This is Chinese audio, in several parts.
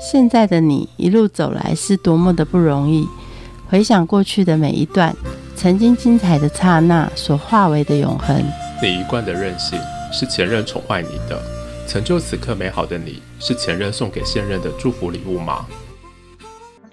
现在的你一路走来是多么的不容易。回想过去的每一段，曾经精彩的刹那所化为的永恒。你一贯的任性是前任宠坏你的，成就此刻美好的你是前任送给现任的祝福礼物吗？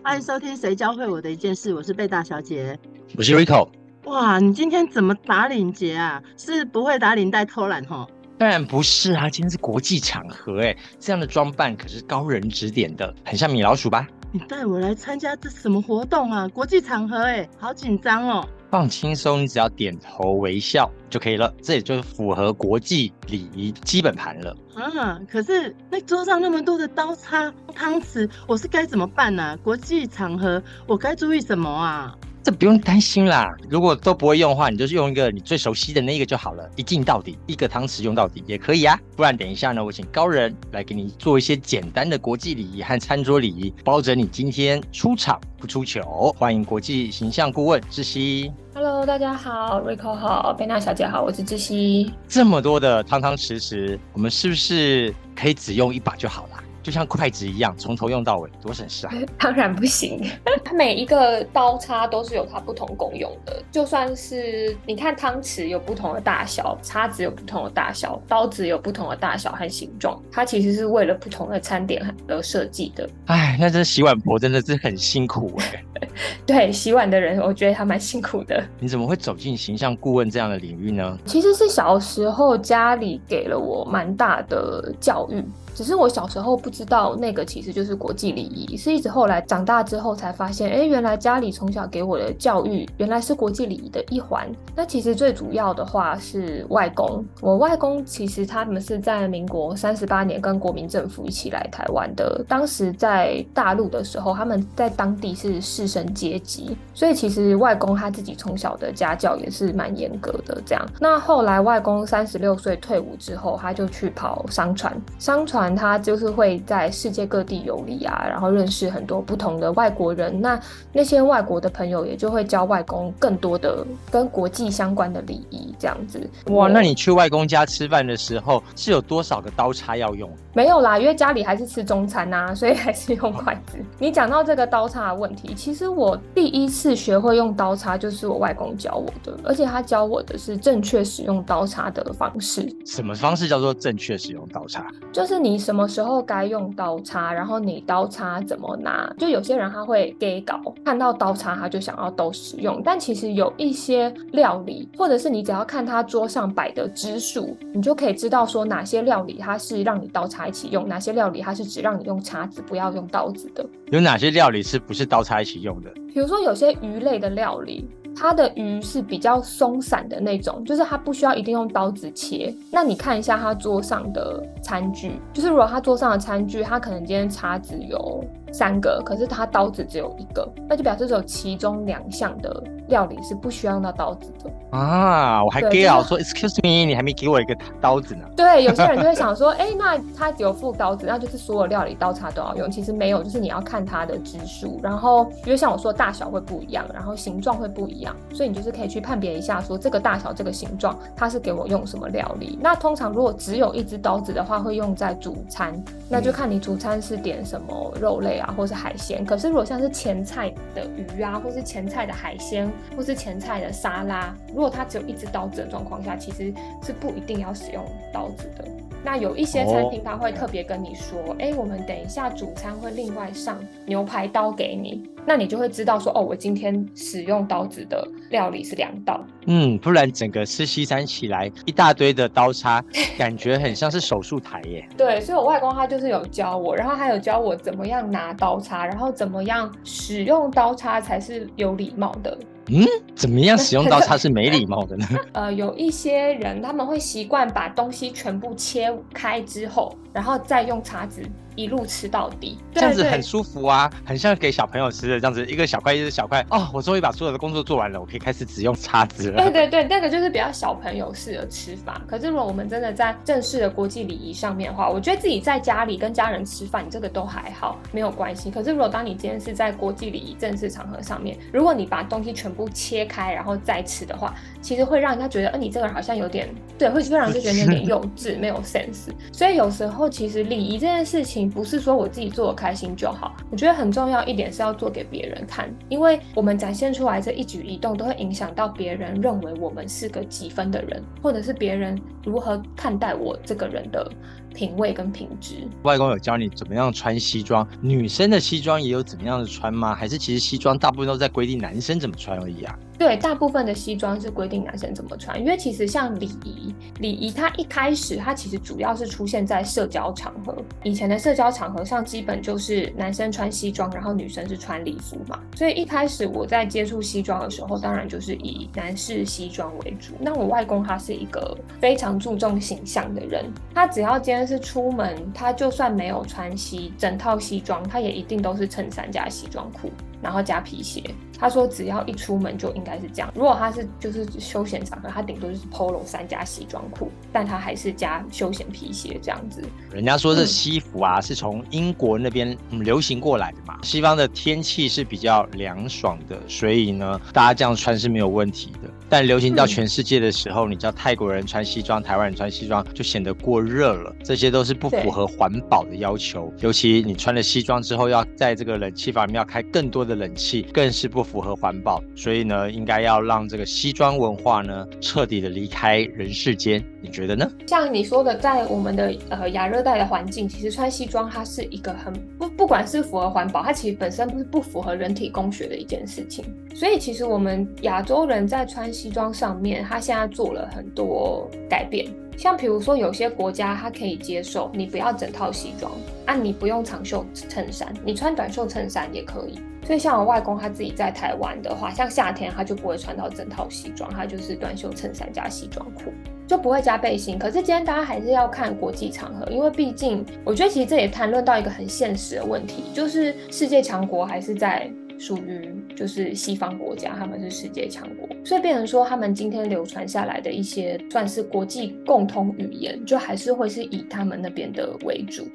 欢迎收听《谁教会我的一件事》，我是贝大小姐，我是 Rico。哇，你今天怎么打领结啊？是不会打领带偷懒哈？当然不是啊，今天是国际场合哎，这样的装扮可是高人指点的，很像米老鼠吧？你带我来参加这什么活动啊？国际场合哎，好紧张哦。放轻松，你只要点头微笑就可以了，这也就是符合国际礼仪基本盘了。啊，可是那桌上那么多的刀叉、汤匙，我是该怎么办呢？国际场合我该注意什么啊？这不用担心啦，如果都不会用的话，你就是用一个你最熟悉的那一个就好了，一镜到底，一个汤匙用到底也可以啊。不然等一下呢，我请高人来给你做一些简单的国际礼仪和餐桌礼仪，包准你今天出场不出糗。欢迎国际形象顾问志熙。Hello，大家好，Rico 好，贝娜小姐好，我是志熙。这么多的汤汤匙匙，我们是不是可以只用一把就好了？就像筷子一样，从头用到尾，多省事啊！当然不行，它每一个刀叉都是有它不同功用的。就算是你看汤匙有不同的大小，叉子有不同的大小，刀子有不同的大小和形状，它其实是为了不同的餐点而设计的。哎，那这洗碗婆真的是很辛苦哎。对，洗碗的人，我觉得他蛮辛苦的。你怎么会走进形象顾问这样的领域呢？其实是小时候家里给了我蛮大的教育。只是我小时候不知道那个其实就是国际礼仪，是一直后来长大之后才发现，哎，原来家里从小给我的教育原来是国际礼仪的一环。那其实最主要的话是外公，我外公其实他们是在民国三十八年跟国民政府一起来台湾的，当时在大陆的时候，他们在当地是士绅阶级，所以其实外公他自己从小的家教也是蛮严格的。这样，那后来外公三十六岁退伍之后，他就去跑商船，商船。他就是会在世界各地游历啊，然后认识很多不同的外国人。那那些外国的朋友也就会教外公更多的跟国际相关的礼仪，这样子。哇，那你去外公家吃饭的时候是有多少个刀叉要用？没有啦，因为家里还是吃中餐呐，所以还是用筷子。你讲到这个刀叉的问题，其实我第一次学会用刀叉就是我外公教我的，而且他教我的是正确使用刀叉的方式。什么方式叫做正确使用刀叉？就是你。什么时候该用刀叉，然后你刀叉怎么拿？就有些人他会给搞，看到刀叉他就想要都使用，但其实有一些料理，或者是你只要看他桌上摆的支数，你就可以知道说哪些料理它是让你刀叉一起用，哪些料理它是只让你用叉子不要用刀子的。有哪些料理是不是刀叉一起用的？比如说有些鱼类的料理。它的鱼是比较松散的那种，就是它不需要一定用刀子切。那你看一下他桌上的餐具，就是如果他桌上的餐具，他可能今天叉子有三个，可是他刀子只有一个，那就表示只有其中两项的料理是不需要用到刀子的啊。我还给啊说，Excuse me，你还没给我一个刀子呢。对，有些人就会想说，哎，那他只有副刀子，那就是所有料理刀叉都要用。其实没有，就是你要看它的支数，然后因为像我说大小会不一样，然后形状会不一样。所以你就是可以去判别一下，说这个大小、这个形状，它是给我用什么料理。那通常如果只有一只刀子的话，会用在主餐，那就看你主餐是点什么肉类啊，或是海鲜。可是如果像是前菜的鱼啊，或是前菜的海鲜，或是前菜的沙拉，如果它只有一只刀子的状况下，其实是不一定要使用刀子的。那有一些餐厅他会特别跟你说，哎，我们等一下主餐会另外上牛排刀给你，那你就会知道说，哦，我今天使用刀子的料理是两道。嗯，不然整个吃西餐起来一大堆的刀叉，感觉很像是手术台耶。对，所以我外公他就是有教我，然后还有教我怎么样拿刀叉，然后怎么样使用刀叉才是有礼貌的。嗯，怎么样使用刀叉是没礼貌的呢？呃，有一些人他们会习惯把东西全部切开之后，然后再用叉子。一路吃到底，这样子很舒服啊，很像给小朋友吃的这样子，一个小块一个小块哦，我终于把所有的工作做完了，我可以开始只用叉子了。对对对，那个就是比较小朋友式的吃法。可是如果我们真的在正式的国际礼仪上面的话，我觉得自己在家里跟家人吃饭，你这个都还好，没有关系。可是如果当你今天是在国际礼仪正式场合上面，如果你把东西全部切开然后再吃的话，其实会让人家觉得，呃，你这个人好像有点，对，会让人就觉得有点幼稚，没有 sense。所以有时候其实礼仪这件事情。不是说我自己做的开心就好，我觉得很重要一点是要做给别人看，因为我们展现出来这一举一动都会影响到别人认为我们是个几分的人，或者是别人如何看待我这个人的品味跟品质。外公有教你怎么样穿西装，女生的西装也有怎么样的穿吗？还是其实西装大部分都在规定男生怎么穿而已啊？对，大部分的西装是规定男生怎么穿，因为其实像礼仪，礼仪它一开始它其实主要是出现在社交场合，以前的社交场合上基本就是男生穿西装，然后女生是穿礼服嘛，所以一开始我在接触西装的时候，当然就是以男士西装为主。那我外公他是一个非常注重形象的人，他只要今天是出门，他就算没有穿西整套西装，他也一定都是衬衫加西装裤。然后加皮鞋，他说只要一出门就应该是这样。如果他是就是休闲场合，他顶多就是 polo 衫加西装裤，但他还是加休闲皮鞋这样子。人家说这西服啊，是从英国那边流行过来的嘛。西方的天气是比较凉爽的，所以呢，大家这样穿是没有问题的。但流行到全世界的时候，你知道泰国人穿西装，台湾人穿西装就显得过热了，这些都是不符合环保的要求。尤其你穿了西装之后，要在这个冷气房里面要开更多的冷气，更是不符合环保。所以呢，应该要让这个西装文化呢彻底的离开人世间。你觉得呢？像你说的，在我们的呃亚热带的环境，其实穿西装它是一个很不不管是符合环保，它其实本身不是不符合人体工学的一件事情。所以其实我们亚洲人在穿西装上面，他现在做了很多改变。像比如说，有些国家它可以接受你不要整套西装，啊，你不用长袖衬衫，你穿短袖衬衫也可以。所以像我外公他自己在台湾的话，像夏天他就不会穿到整套西装，他就是短袖衬衫加西装裤，就不会加背心。可是今天大家还是要看国际场合，因为毕竟我觉得其实这也谈论到一个很现实的问题，就是世界强国还是在。属于就是西方国家，他们是世界强国，所以变成说他们今天流传下来的一些算是国际共通语言，就还是会是以他们那边的为主。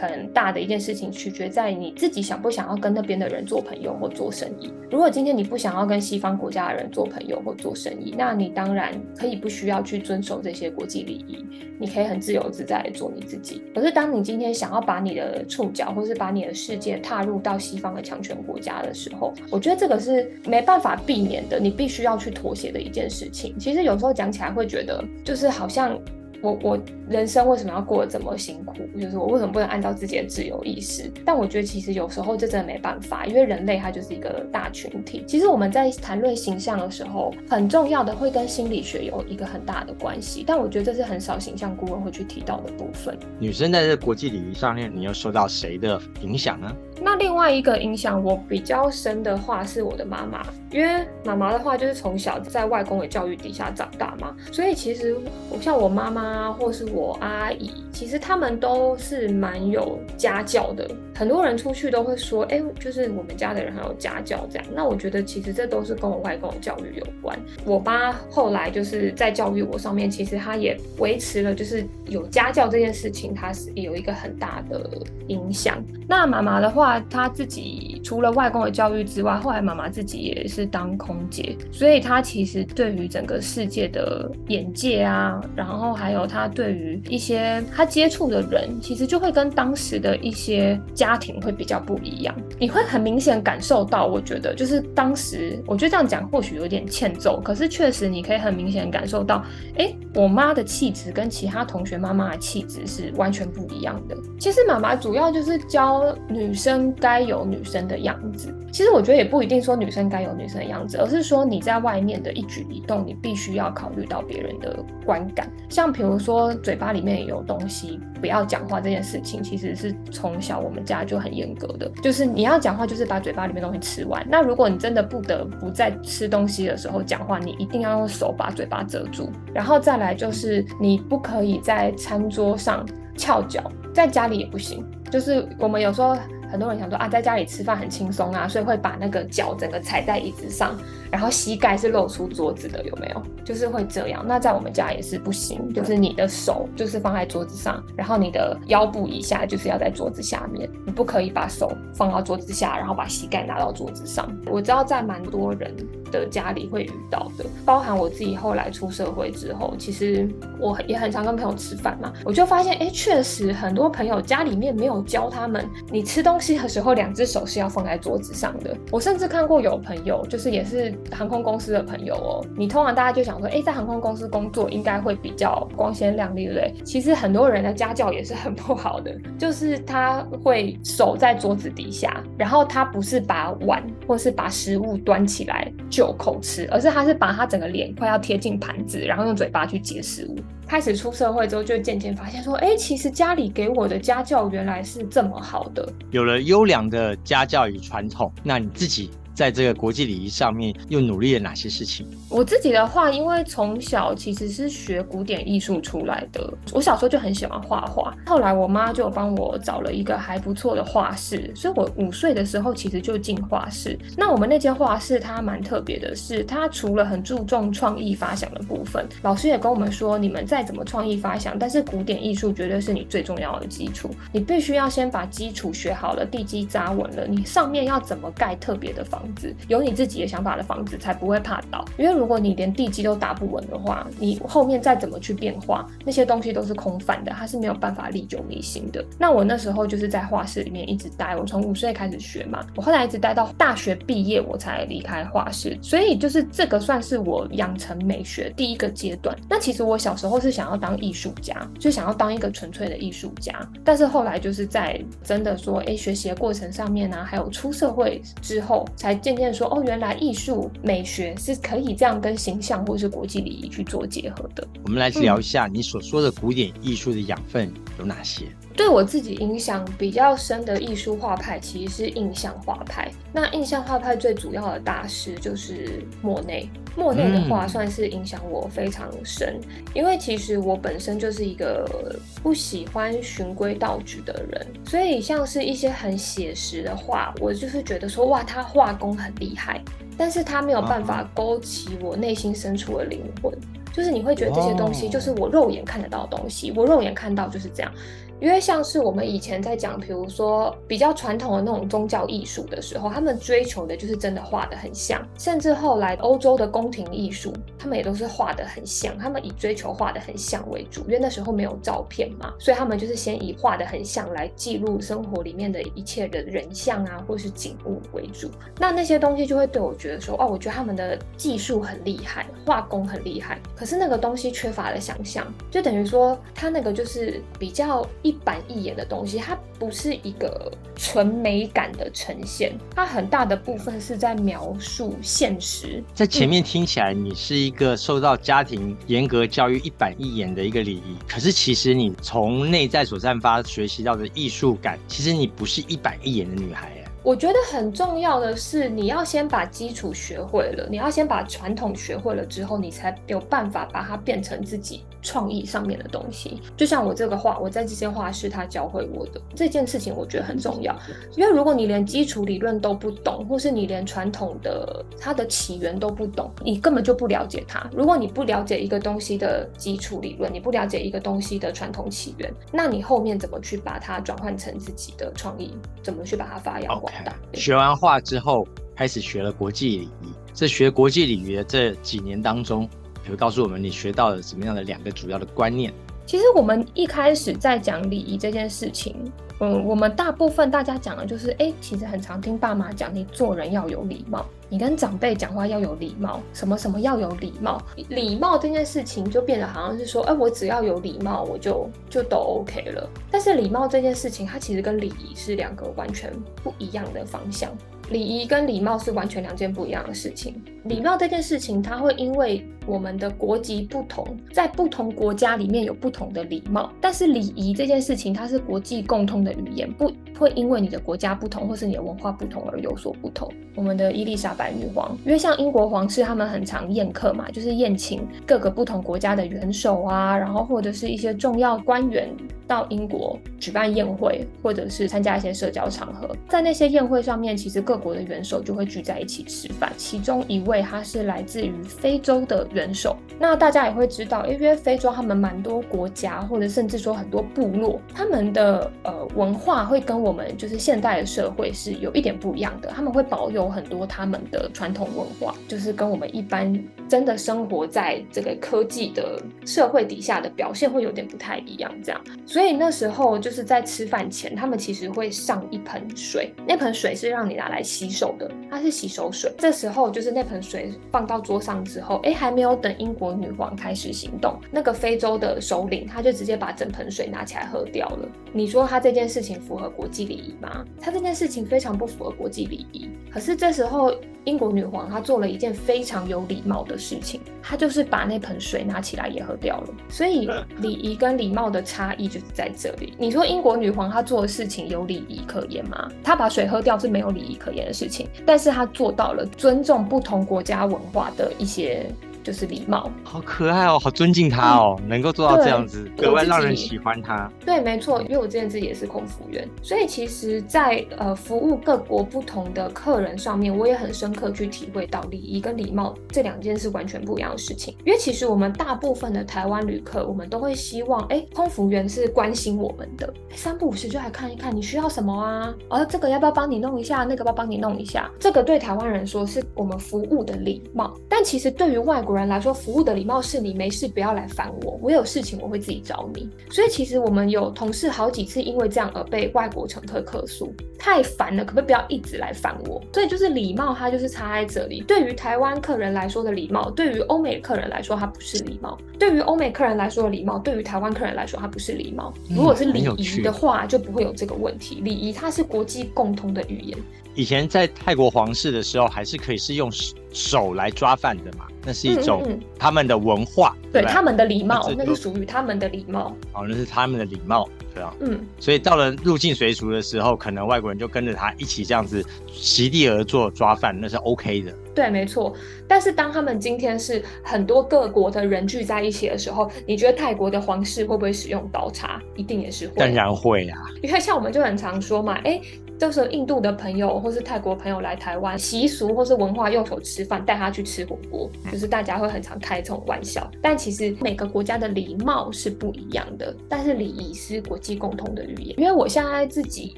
很大的一件事情取决在你自己想不想要跟那边的人做朋友或做生意。如果今天你不想要跟西方国家的人做朋友或做生意，那你当然可以不需要去遵守这些国际礼仪，你可以很自由自在做你自己。可是当你今天想要把你的触角或是把你的世界踏入到西方的强权国家的时候，后，我觉得这个是没办法避免的，你必须要去妥协的一件事情。其实有时候讲起来会觉得，就是好像。我我人生为什么要过得这么辛苦？就是我为什么不能按照自己的自由意识？但我觉得其实有时候这真的没办法，因为人类它就是一个大群体。其实我们在谈论形象的时候，很重要的会跟心理学有一个很大的关系。但我觉得这是很少形象顾问会去提到的部分。女生在这国际礼仪上面，你又受到谁的影响呢？那另外一个影响我比较深的话，是我的妈妈，因为妈妈的话就是从小在外公的教育底下长大嘛，所以其实我像我妈妈。啊，或是我我阿姨，其实他们都是蛮有家教的。很多人出去都会说，哎，就是我们家的人很有家教这样。那我觉得其实这都是跟我外公的教育有关。我妈后来就是在教育我上面，其实她也维持了，就是有家教这件事情，她是有一个很大的影响。那妈妈的话，她自己除了外公的教育之外，后来妈妈自己也是当空姐，所以她其实对于整个世界的眼界啊，然后还有。她对于一些他接触的人，其实就会跟当时的一些家庭会比较不一样。你会很明显感受到，我觉得就是当时，我觉得这样讲或许有点欠揍，可是确实你可以很明显感受到，哎，我妈的气质跟其他同学妈妈的气质是完全不一样的。其实妈妈主要就是教女生该有女生的样子。其实我觉得也不一定说女生该有女生的样子，而是说你在外面的一举一动，你必须要考虑到别人的观感。像比如说嘴巴里面有东西，不要讲话这件事情，其实是从小我们家就很严格的，就是你要讲话就是把嘴巴里面东西吃完。那如果你真的不得不在吃东西的时候讲话，你一定要用手把嘴巴遮住。然后再来就是你不可以在餐桌上翘脚，在家里也不行。就是我们有时候。很多人想说啊，在家里吃饭很轻松啊，所以会把那个脚整个踩在椅子上，然后膝盖是露出桌子的，有没有？就是会这样。那在我们家也是不行，就是你的手就是放在桌子上，然后你的腰部以下就是要在桌子下面，你不可以把手放到桌子下，然后把膝盖拿到桌子上。我知道在蛮多人的家里会遇到的，包含我自己后来出社会之后，其实我也很常跟朋友吃饭嘛，我就发现，哎，确实很多朋友家里面没有教他们，你吃东西的时候两只手是要放在桌子上的。我甚至看过有朋友，就是也是航空公司的朋友哦，你通常大家就想说，哎，在航空公司工作应该会比较光鲜亮丽，对不对？其实很多人的家教也是很不好的，就是他会手在桌子底下，然后他不是把碗或是把食物端起来就口吃，而是他是把他整个脸快要贴近盘子，然后用嘴巴去接食物。开始出社会之后，就渐渐发现说，哎，其实家里给我的家教原来是这么好的，有了优良的家教与传统，那你自己。在这个国际礼仪上面，又努力了哪些事情？我自己的话，因为从小其实是学古典艺术出来的，我小时候就很喜欢画画。后来我妈就帮我找了一个还不错的画室，所以我五岁的时候其实就进画室。那我们那间画室它蛮特别的，是它除了很注重创意发想的部分，老师也跟我们说，你们再怎么创意发想，但是古典艺术绝对是你最重要的基础，你必须要先把基础学好了，地基扎稳了，你上面要怎么盖特别的房。有你自己的想法的房子才不会怕倒，因为如果你连地基都打不稳的话，你后面再怎么去变化，那些东西都是空泛的，它是没有办法历久弥新的。那我那时候就是在画室里面一直待，我从五岁开始学嘛，我后来一直待到大学毕业我才离开画室，所以就是这个算是我养成美学第一个阶段。那其实我小时候是想要当艺术家，就想要当一个纯粹的艺术家，但是后来就是在真的说，哎，学习的过程上面呢，还有出社会之后才。渐渐说哦，原来艺术美学是可以这样跟形象或是国际礼仪去做结合的。我们来聊一下你所说的古典艺术的养分有哪些？对我自己影响比较深的艺术画派其实是印象画派。那印象画派最主要的大师就是莫内。莫内的画算是影响我非常深，因为其实我本身就是一个不喜欢循规蹈矩的人，所以像是一些很写实的画，我就是觉得说哇，他画工很厉害，但是他没有办法勾起我内心深处的灵魂，就是你会觉得这些东西就是我肉眼看得到的东西，我肉眼看到就是这样。因为像是我们以前在讲，比如说比较传统的那种宗教艺术的时候，他们追求的就是真的画的很像，甚至后来欧洲的宫廷艺术，他们也都是画的很像，他们以追求画的很像为主，因为那时候没有照片嘛，所以他们就是先以画的很像来记录生活里面的一切的人像啊，或是景物为主。那那些东西就会对我觉得说，哦，我觉得他们的技术很厉害，画工很厉害，可是那个东西缺乏了想象，就等于说他那个就是比较。一板一眼的东西，它不是一个纯美感的呈现，它很大的部分是在描述现实。在前面听起来，你是一个受到家庭严格教育、一板一眼的一个礼仪，可是其实你从内在所散发学习到的艺术感，其实你不是一板一眼的女孩。我觉得很重要的是，你要先把基础学会了，你要先把传统学会了之后，你才有办法把它变成自己创意上面的东西。就像我这个画，我在这些画是他教会我的这件事情，我觉得很重要。因为如果你连基础理论都不懂，或是你连传统的它的起源都不懂，你根本就不了解它。如果你不了解一个东西的基础理论，你不了解一个东西的传统起源，那你后面怎么去把它转换成自己的创意？怎么去把它发扬光？学完画之后，开始学了国际礼仪。这学国际礼仪的这几年当中，可以告诉我们你学到了什么样的两个主要的观念？其实我们一开始在讲礼仪这件事情，嗯，我们大部分大家讲的就是，哎，其实很常听爸妈讲，你做人要有礼貌，你跟长辈讲话要有礼貌，什么什么要有礼貌。礼貌这件事情就变得好像是说，哎，我只要有礼貌，我就就都 OK 了。但是礼貌这件事情，它其实跟礼仪是两个完全不一样的方向。礼仪跟礼貌是完全两件不一样的事情。礼貌这件事情，它会因为我们的国籍不同，在不同国家里面有不同的礼貌。但是礼仪这件事情，它是国际共通的语言，不会因为你的国家不同或是你的文化不同而有所不同。我们的伊丽莎白女王，因为像英国皇室，他们很常宴客嘛，就是宴请各个不同国家的元首啊，然后或者是一些重要官员到英国举办宴会，或者是参加一些社交场合。在那些宴会上面，其实各国的元首就会聚在一起吃饭，其中一位。他是来自于非洲的元首，那大家也会知道，因为非洲他们蛮多国家，或者甚至说很多部落，他们的呃文化会跟我们就是现代的社会是有一点不一样的，他们会保有很多他们的传统文化，就是跟我们一般真的生活在这个科技的社会底下的表现会有点不太一样。这样，所以那时候就是在吃饭前，他们其实会上一盆水，那盆水是让你拿来洗手的，它是洗手水。这时候就是那盆水放到桌上之后，哎，还没有等英国女皇开始行动，那个非洲的首领他就直接把整盆水拿起来喝掉了。你说他这件事情符合国际礼仪吗？他这件事情非常不符合国际礼仪。可是这时候英国女皇她做了一件非常有礼貌的事情，她就是把那盆水拿起来也喝掉了。所以礼仪跟礼貌的差异就是在这里。你说英国女皇她做的事情有礼仪可言吗？她把水喝掉是没有礼仪可言的事情，但是他做到了尊重不同国家文化的一些。就是礼貌，好可爱哦，好尊敬他哦，能够做到这样子，格外让人喜欢他。对，没错，因为我之前自己也是空服员，所以其实，在呃服务各国不同的客人上面，我也很深刻去体会到礼仪跟礼貌这两件是完全不一样的事情。因为其实我们大部分的台湾旅客，我们都会希望，哎，空服员是关心我们的，三不五时就来看一看你需要什么啊，哦，这个要不要帮你弄一下，那个要帮你弄一下，这个对台湾人说是我们服务的礼貌，但其实对于外国人。人来说，服务的礼貌是你没事不要来烦我，我有事情我会自己找你。所以其实我们有同事好几次因为这样而被外国乘客客诉，太烦了，可不可以不要一直来烦我？所以就是礼貌，它就是差在这里。对于台湾客人来说的礼貌，对于欧美客人来说它不是礼貌；对于欧美客人来说的礼貌，对于台湾客人来说它不是礼貌。如果是礼仪的话，就不会有这个问题。礼仪它是国际共通的语言。以前在泰国皇室的时候，还是可以是用手来抓饭的嘛，那是一种他们的文化，对他们的礼貌，那是属于他们的礼貌。哦，那是他们的礼貌，对啊，嗯，所以到了入境随俗的时候，可能外国人就跟着他一起这样子席地而坐抓饭，那是 OK 的。对，没错。但是当他们今天是很多各国的人聚在一起的时候，你觉得泰国的皇室会不会使用刀叉？一定也是会，当然会啊。因为像我们就很常说嘛，哎。就是印度的朋友或是泰国朋友来台湾，习俗或是文化用手吃饭，带他去吃火锅，就是大家会很常开这种玩笑。但其实每个国家的礼貌是不一样的，但是礼仪是国际共同的语言。因为我现在自己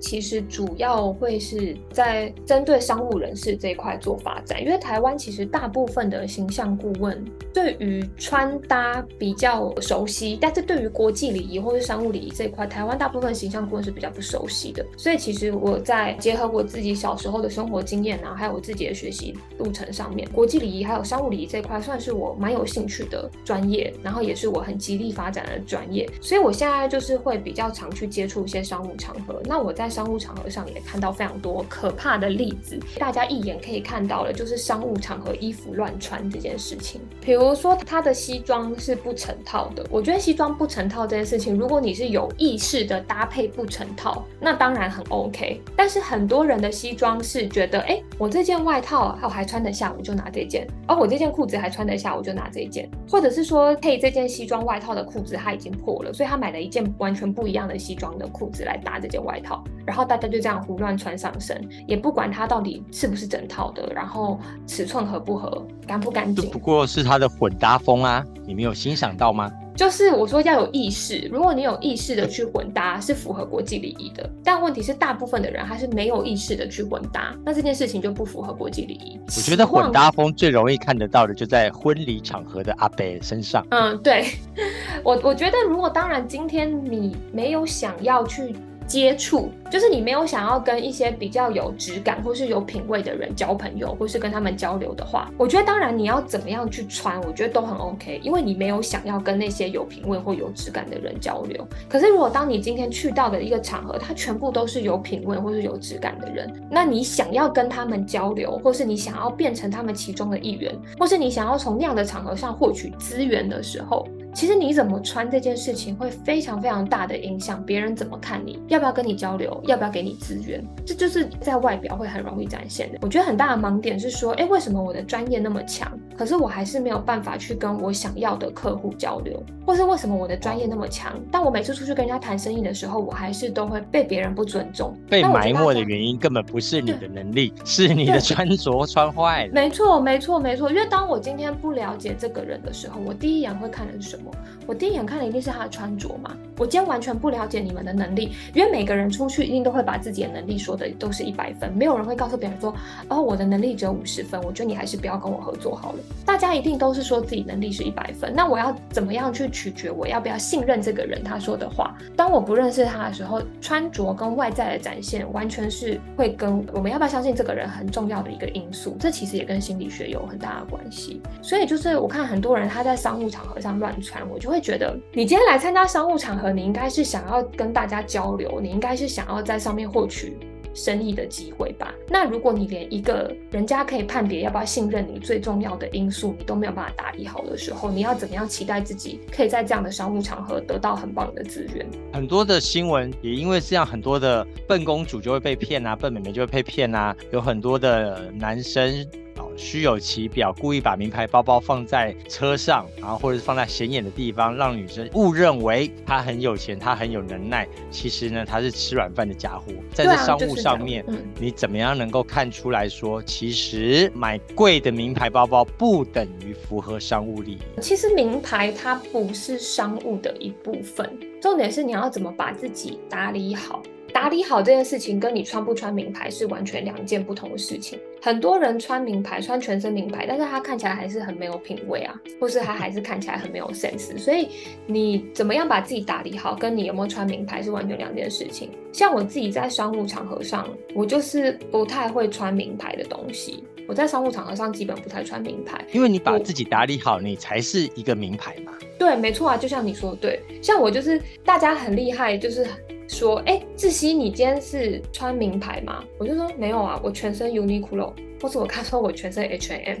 其实主要会是在针对商务人士这一块做发展，因为台湾其实大部分的形象顾问对于穿搭比较熟悉，但是对于国际礼仪或是商务礼仪这一块，台湾大部分形象顾问是比较不熟悉的。所以其实我。在结合我自己小时候的生活经验啊，还有我自己的学习路程上面，国际礼仪还有商务礼仪这一块，算是我蛮有兴趣的专业，然后也是我很极力发展的专业。所以我现在就是会比较常去接触一些商务场合。那我在商务场合上也看到非常多可怕的例子，大家一眼可以看到的，就是商务场合衣服乱穿这件事情。比如说他的西装是不成套的，我觉得西装不成套这件事情，如果你是有意识的搭配不成套，那当然很 OK。但是很多人的西装是觉得，哎，我这件外套我还穿得下，我就拿这件；而我这件裤子还穿得下，我就拿这件。或者是说，配这件西装外套的裤子它已经破了，所以他买了一件完全不一样的西装的裤子来搭这件外套，然后大家就这样胡乱穿上身，也不管它到底是不是整套的，然后尺寸合不合，干不干净。不过是它的混搭风啊，你没有欣赏到吗？就是我说要有意识，如果你有意识的去混搭，是符合国际礼仪的。但问题是，大部分的人还是没有意识的去混搭，那这件事情就不符合国际礼仪。我觉得混搭风最容易看得到的，就在婚礼场合的阿北身上。嗯，对 我，我觉得如果当然今天你没有想要去。接触就是你没有想要跟一些比较有质感或是有品味的人交朋友，或是跟他们交流的话，我觉得当然你要怎么样去穿，我觉得都很 OK，因为你没有想要跟那些有品味或有质感的人交流。可是如果当你今天去到的一个场合，它全部都是有品味或是有质感的人，那你想要跟他们交流，或是你想要变成他们其中的一员，或是你想要从那样的场合上获取资源的时候。其实你怎么穿这件事情会非常非常大的影响别人怎么看你，要不要跟你交流，要不要给你资源，这就是在外表会很容易展现的。我觉得很大的盲点是说，哎，为什么我的专业那么强，可是我还是没有办法去跟我想要的客户交流，或是为什么我的专业那么强，但我每次出去跟人家谈生意的时候，我还是都会被别人不尊重。被埋没的原因根本不是你的能力，是你的穿着穿坏了。没错，没错，没错。因为当我今天不了解这个人的时候，我第一眼会看的是什么？我第一眼看的一定是他的穿着嘛。我今天完全不了解你们的能力，因为每个人出去一定都会把自己的能力说的都是一百分，没有人会告诉别人说，哦，我的能力只有五十分，我觉得你还是不要跟我合作好了。大家一定都是说自己能力是一百分，那我要怎么样去取决我要不要信任这个人他说的话？当我不认识他的时候，穿着跟外在的展现完全是会跟我们要不要相信这个人很重要的一个因素。这其实也跟心理学有很大的关系。所以就是我看很多人他在商务场合上乱穿，我就会觉得，你今天来参加商务场合。你应该是想要跟大家交流，你应该是想要在上面获取生意的机会吧？那如果你连一个人家可以判别要不要信任你最重要的因素，你都没有办法打理好的时候，你要怎么样期待自己可以在这样的商务场合得到很棒的资源？很多的新闻也因为这样，很多的笨公主就会被骗啊，笨妹妹就会被骗啊，有很多的男生。虚有其表，故意把名牌包包放在车上，然后或者是放在显眼的地方，让女生误认为他很有钱，他很有能耐。其实呢，他是吃软饭的家伙。在这商务上面，你怎么样能够看出来说，其实买贵的名牌包包不等于符合商务利益？其实名牌它不是商务的一部分，重点是你要怎么把自己打理好。打理好这件事情，跟你穿不穿名牌是完全两件不同的事情。很多人穿名牌，穿全身名牌，但是他看起来还是很没有品味啊，或是他还是看起来很没有 sense。所以你怎么样把自己打理好，跟你有没有穿名牌是完全两件事情。像我自己在商务场合上，我就是不太会穿名牌的东西。我在商务场合上基本不太穿名牌，因为你把自己打理好，你才是一个名牌嘛。对，没错啊，就像你说的，对，像我就是大家很厉害，就是。说，哎，志熙，你今天是穿名牌吗？我就说没有啊，我全身 Uniqlo。或者我看说我全身 H&M，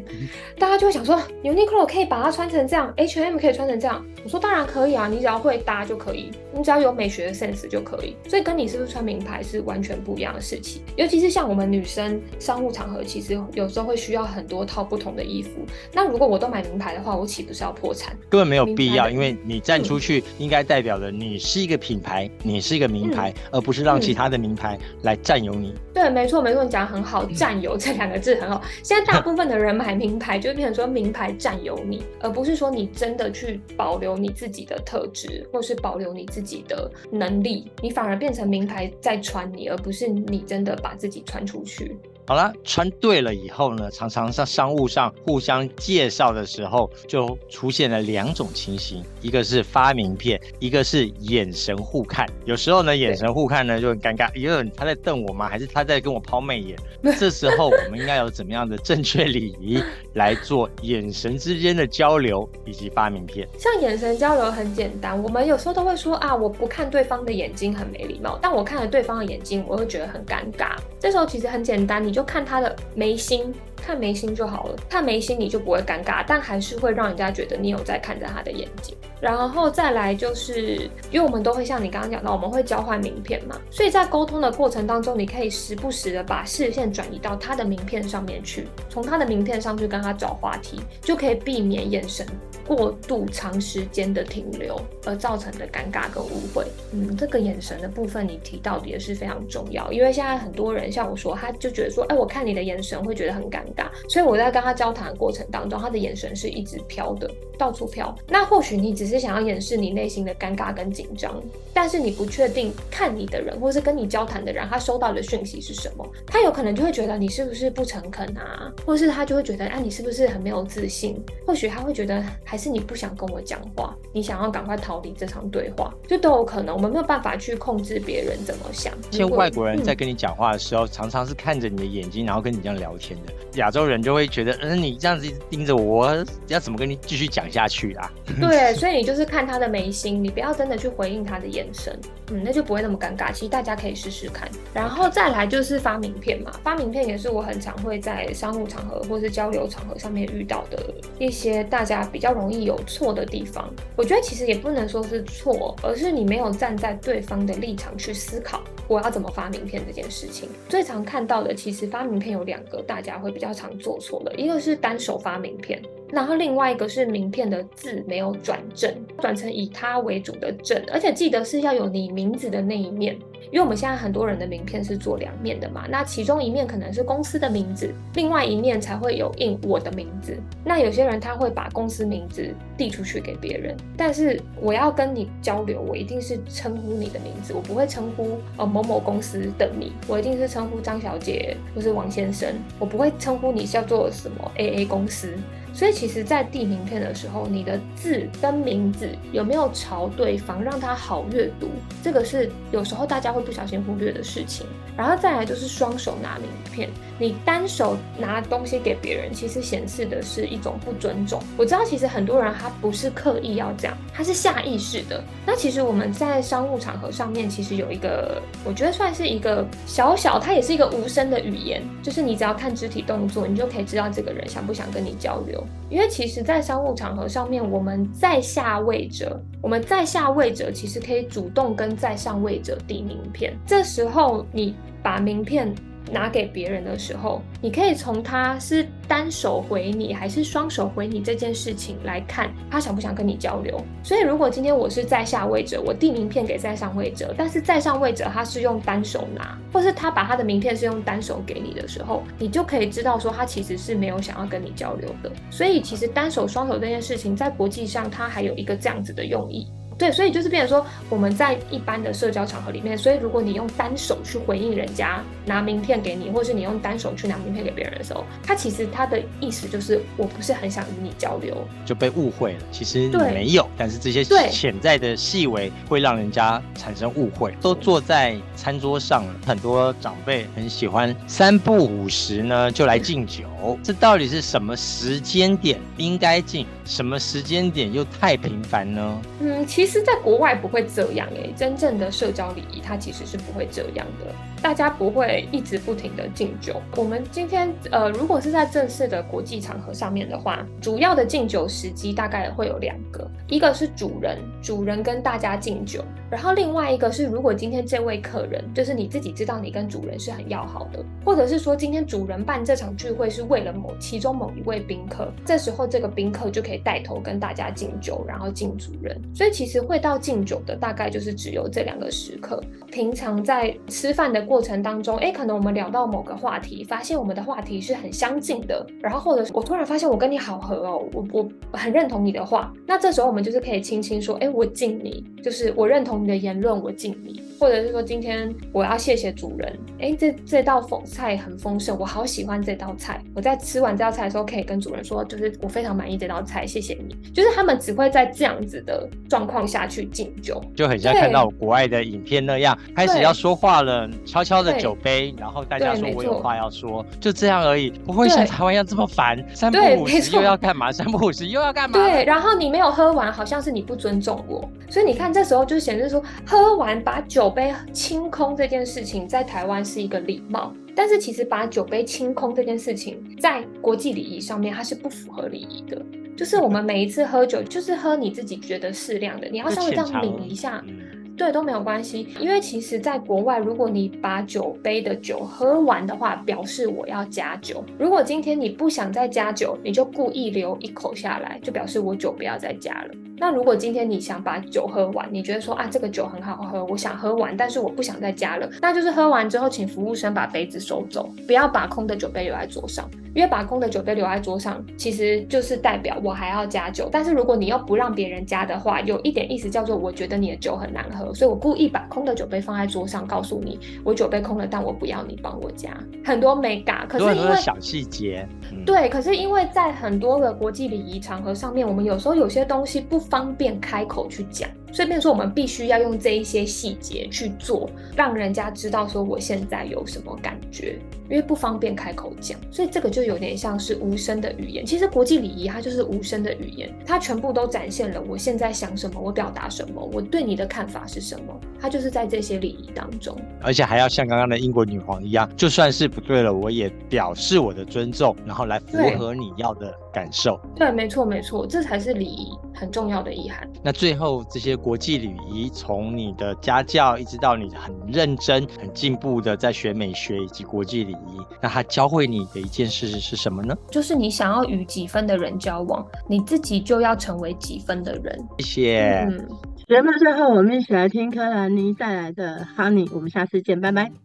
大家就会想说，Uniqlo 可以把它穿成这样，H&M 可以穿成这样。我说当然可以啊，你只要会搭就可以，你只要有美学的 sense 就可以。所以跟你是不是穿名牌是完全不一样的事情。尤其是像我们女生商务场合，其实有时候会需要很多套不同的衣服。那如果我都买名牌的话，我岂不是要破产？根本没有必要，因为你站出去应该代表的你是一个品牌，你是一个名牌，而不是让其他的名牌来占有你。对，没错，没错，你讲很好，占有这两个字。很好，现在 大部分的人买名牌，就变成说名牌占有你，而不是说你真的去保留你自己的特质，或是保留你自己的能力，你反而变成名牌在穿你，而不是你真的把自己穿出去。好了，穿对了以后呢，常常在商务上互相介绍的时候，就出现了两种情形，一个是发名片，一个是眼神互看。有时候呢，眼神互看呢就很尴尬，因为他在瞪我吗？还是他在跟我抛媚眼？这时候我们应该有怎么样的正确礼仪来做眼神之间的交流以及发名片？像眼神交流很简单，我们有时候都会说啊，我不看对方的眼睛很没礼貌，但我看了对方的眼睛，我会觉得很尴尬。这时候其实很简单，你。就看他的眉心，看眉心就好了。看眉心你就不会尴尬，但还是会让人家觉得你有在看着他的眼睛。然后再来就是，因为我们都会像你刚刚讲到，我们会交换名片嘛，所以在沟通的过程当中，你可以时不时的把视线转移到他的名片上面去，从他的名片上去跟他找话题，就可以避免眼神。过度长时间的停留而造成的尴尬跟误会，嗯，这个眼神的部分你提到的也是非常重要，因为现在很多人像我说，他就觉得说，哎，我看你的眼神会觉得很尴尬，所以我在跟他交谈的过程当中，他的眼神是一直飘的，到处飘。那或许你只是想要掩饰你内心的尴尬跟紧张，但是你不确定看你的人或是跟你交谈的人，他收到的讯息是什么，他有可能就会觉得你是不是不诚恳啊，或是他就会觉得，哎，你是不是很没有自信？或许他会觉得。是你不想跟我讲话，你想要赶快逃离这场对话，就都有可能。我们没有办法去控制别人怎么想。像外国人在跟你讲话的时候，常常是看着你的眼睛，然后跟你这样聊天的。亚洲人就会觉得，嗯，你这样子盯着我，要怎么跟你继续讲下去啊？对，所以你就是看他的眉心，你不要真的去回应他的眼神，嗯，那就不会那么尴尬。其实大家可以试试看。然后再来就是发名片嘛，发名片也是我很常会在商务场合或是交流场合上面遇到的一些大家比较容。容易有错的地方，我觉得其实也不能说是错，而是你没有站在对方的立场去思考我要怎么发名片这件事情。最常看到的，其实发名片有两个，大家会比较常做错的，一个是单手发名片，然后另外一个是名片的字没有转正，转成以他为主的正，而且记得是要有你名字的那一面。因为我们现在很多人的名片是做两面的嘛，那其中一面可能是公司的名字，另外一面才会有印我的名字。那有些人他会把公司名字递出去给别人，但是我要跟你交流，我一定是称呼你的名字，我不会称呼呃某某公司的你，我一定是称呼张小姐或是王先生，我不会称呼你叫做什么 A A 公司。所以其实，在递名片的时候，你的字跟名字有没有朝对方，让他好阅读，这个是有时候大家会不小心忽略的事情。然后再来就是双手拿名片，你单手拿东西给别人，其实显示的是一种不尊重。我知道，其实很多人他不是刻意要这样，他是下意识的。那其实我们在商务场合上面，其实有一个，我觉得算是一个小小，它也是一个无声的语言，就是你只要看肢体动作，你就可以知道这个人想不想跟你交流。因为其实，在商务场合上面，我们在下位者，我们在下位者其实可以主动跟在上位者递名片。这时候，你把名片。拿给别人的时候，你可以从他是单手回你还是双手回你这件事情来看，他想不想跟你交流。所以，如果今天我是在下位者，我递名片给在上位者，但是在上位者他是用单手拿，或是他把他的名片是用单手给你的时候，你就可以知道说他其实是没有想要跟你交流的。所以，其实单手双手这件事情在国际上，它还有一个这样子的用意。对，所以就是变成说，我们在一般的社交场合里面，所以如果你用单手去回应人家拿名片给你，或者是你用单手去拿名片给别人的时候，他其实他的意思就是我不是很想与你交流，就被误会了。其实你没有，但是这些潜在的细微会让人家产生误会。都坐在餐桌上了，很多长辈很喜欢三不五时呢就来敬酒，这到底是什么时间点应该敬，什么时间点又太频繁呢？嗯，其。其实，在国外不会这样诶，真正的社交礼仪，它其实是不会这样的。大家不会一直不停的敬酒。我们今天呃，如果是在正式的国际场合上面的话，主要的敬酒时机大概会有两个，一个是主人，主人跟大家敬酒，然后另外一个是如果今天这位客人就是你自己知道你跟主人是很要好的，或者是说今天主人办这场聚会是为了某其中某一位宾客，这时候这个宾客就可以带头跟大家敬酒，然后敬主人。所以其实会到敬酒的大概就是只有这两个时刻。平常在吃饭的过。程当中，诶，可能我们聊到某个话题，发现我们的话题是很相近的，然后或者我突然发现我跟你好合哦，我我很认同你的话，那这时候我们就是可以轻轻说，诶，我敬你，就是我认同你的言论，我敬你。或者是说今天我要谢谢主人，哎，这这道丰菜很丰盛，我好喜欢这道菜。我在吃完这道菜的时候，可以跟主人说，就是我非常满意这道菜，谢谢你。就是他们只会在这样子的状况下去敬酒，就很像看到国外的影片那样，开始要说话了，悄悄的酒杯，然后大家说我有话要说，就这样而已，不会像台湾一样这么烦，三不五时又要干嘛，三不五时又要干嘛。对，然后你没有喝完，好像是你不尊重我，所以你看这时候就显示说，喝完把酒。杯清空这件事情在台湾是一个礼貌，但是其实把酒杯清空这件事情在国际礼仪上面它是不符合礼仪的。就是我们每一次喝酒，就是喝你自己觉得适量的，你要稍微这样抿一下，对都没有关系。因为其实在国外，如果你把酒杯的酒喝完的话，表示我要加酒。如果今天你不想再加酒，你就故意留一口下来，就表示我酒不要再加了。那如果今天你想把酒喝完，你觉得说啊这个酒很好喝，我想喝完，但是我不想再加了，那就是喝完之后，请服务生把杯子收走，不要把空的酒杯留在桌上，因为把空的酒杯留在桌上，其实就是代表我还要加酒。但是如果你又不让别人加的话，有一点意思叫做我觉得你的酒很难喝，所以我故意把空的酒杯放在桌上，告诉你我酒杯空了，但我不要你帮我加。很多没嘎，可是因为小细节，对，可是因为在很多的国际礼仪场合上面，我们有时候有些东西不。方便开口去讲。所以，变说我们必须要用这一些细节去做，让人家知道说我现在有什么感觉，因为不方便开口讲，所以这个就有点像是无声的语言。其实国际礼仪它就是无声的语言，它全部都展现了我现在想什么，我表达什么，我对你的看法是什么，它就是在这些礼仪当中。而且还要像刚刚的英国女皇一样，就算是不对了，我也表示我的尊重，然后来符合你要的感受。对，没错，没错，这才是礼仪很重要的遗憾。那最后这些。国际礼仪，从你的家教一直到你很认真、很进步的在学美学以及国际礼仪，那他教会你的一件事是什么呢？就是你想要与几分的人交往，你自己就要成为几分的人。谢谢。嗯。节目最后，我们一起来听柯兰妮带来的《Honey》，我们下次见，拜拜。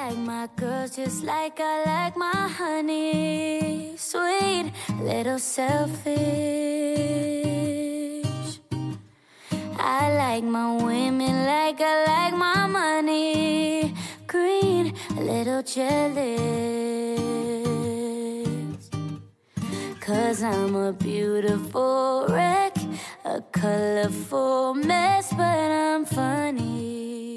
I like my girls just like I like my honey. Sweet, little selfish. I like my women like I like my money. Green, a little jealous. Cause I'm a beautiful wreck, a colorful mess, but I'm funny.